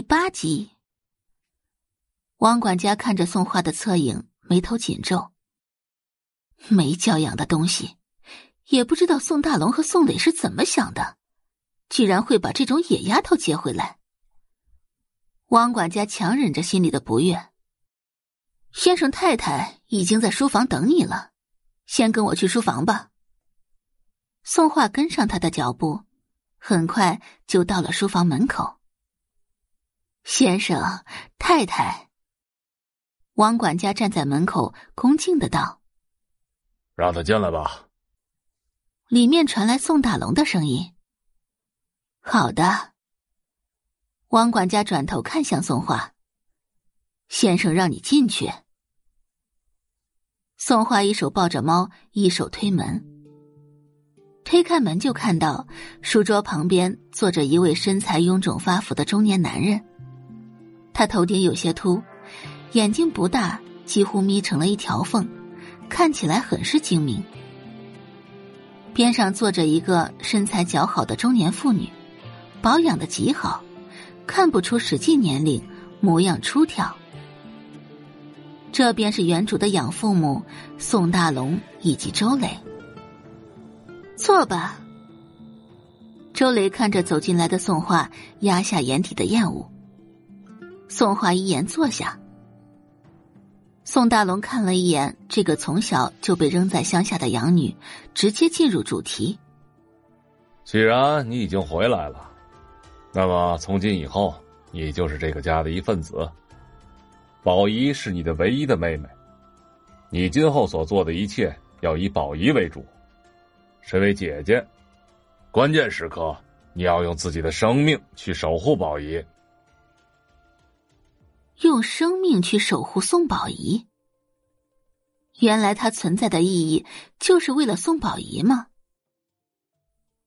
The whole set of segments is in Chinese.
第八集。王管家看着宋画的侧影，眉头紧皱。没教养的东西，也不知道宋大龙和宋磊是怎么想的，居然会把这种野丫头接回来。王管家强忍着心里的不悦。先生太太已经在书房等你了，先跟我去书房吧。宋画跟上他的脚步，很快就到了书房门口。先生太太，王管家站在门口，恭敬的道：“让他进来吧。”里面传来宋大龙的声音：“好的。”王管家转头看向宋画。先生让你进去。宋画一手抱着猫，一手推门。推开门就看到书桌旁边坐着一位身材臃肿发福的中年男人。他头顶有些秃，眼睛不大，几乎眯成了一条缝，看起来很是精明。边上坐着一个身材较好的中年妇女，保养的极好，看不出实际年龄，模样出挑。这便是原主的养父母宋大龙以及周磊。坐吧。周磊看着走进来的宋画，压下眼底的厌恶。宋画一言坐下。宋大龙看了一眼这个从小就被扔在乡下的养女，直接进入主题。既然你已经回来了，那么从今以后，你就是这个家的一份子。宝仪是你的唯一的妹妹，你今后所做的一切要以宝仪为主。身为姐姐，关键时刻你要用自己的生命去守护宝仪。用生命去守护宋宝仪，原来他存在的意义就是为了宋宝仪吗？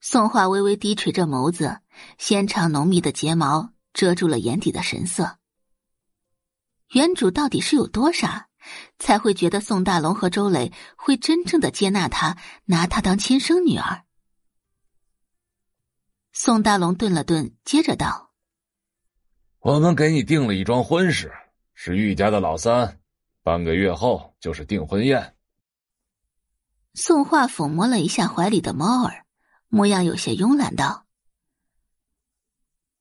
宋画微微低垂着眸子，纤长浓密的睫毛遮住了眼底的神色。原主到底是有多傻，才会觉得宋大龙和周磊会真正的接纳他，拿他当亲生女儿？宋大龙顿了顿，接着道：“我们给你定了一桩婚事，是玉家的老三，半个月后就是订婚宴。”宋画抚摸了一下怀里的猫儿，模样有些慵懒道：“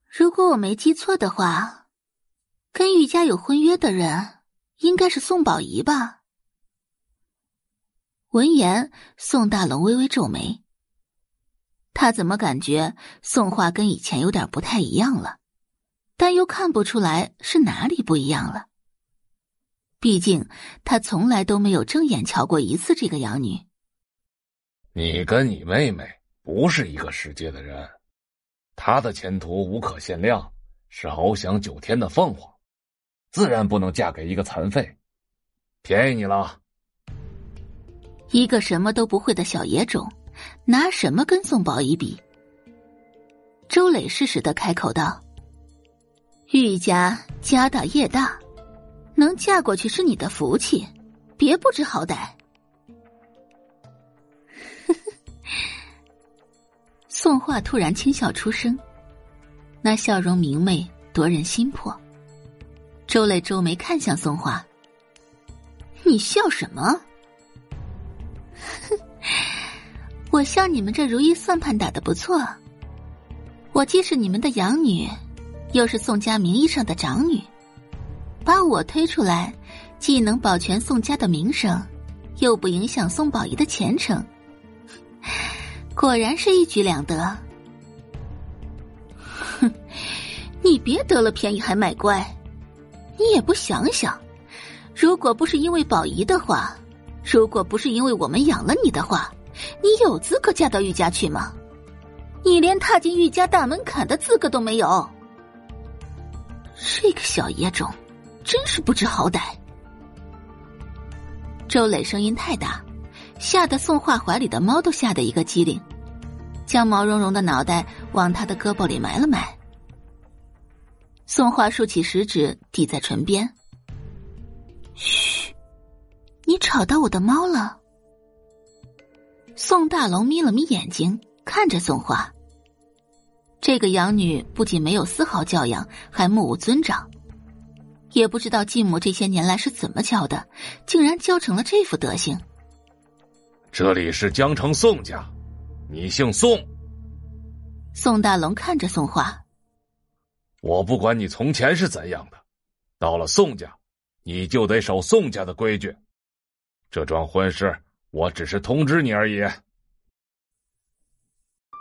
如果我没记错的话。”跟玉家有婚约的人，应该是宋宝仪吧？闻言，宋大龙微微皱眉。他怎么感觉宋画跟以前有点不太一样了？但又看不出来是哪里不一样了。毕竟他从来都没有正眼瞧过一次这个养女。你跟你妹妹不是一个世界的人，她的前途无可限量，是翱翔九天的凤凰。自然不能嫁给一个残废，便宜你了。一个什么都不会的小野种，拿什么跟宋宝仪比？周磊适时的开口道：“玉家家大业大，能嫁过去是你的福气，别不知好歹。”宋画突然轻笑出声，那笑容明媚夺人心魄。周磊皱眉看向宋画：“你笑什么？我笑你们这如意算盘打的不错。我既是你们的养女，又是宋家名义上的长女，把我推出来，既能保全宋家的名声，又不影响宋宝仪的前程，果然是一举两得。哼，你别得了便宜还卖乖。”你也不想想，如果不是因为宝仪的话，如果不是因为我们养了你的话，你有资格嫁到玉家去吗？你连踏进玉家大门槛的资格都没有。这个小野种，真是不知好歹。周磊声音太大，吓得宋画怀里的猫都吓得一个机灵，将毛茸茸的脑袋往他的胳膊里埋了埋。宋画竖起食指抵在唇边，嘘，你吵到我的猫了。宋大龙眯了眯眼睛，看着宋画。这个养女不仅没有丝毫教养，还目无尊长。也不知道继母这些年来是怎么教的，竟然教成了这副德行。这里是江城宋家，你姓宋。宋大龙看着宋画，我不管你从前是怎样的，到了宋家，你就得守宋家的规矩。这桩婚事，我只是通知你而已。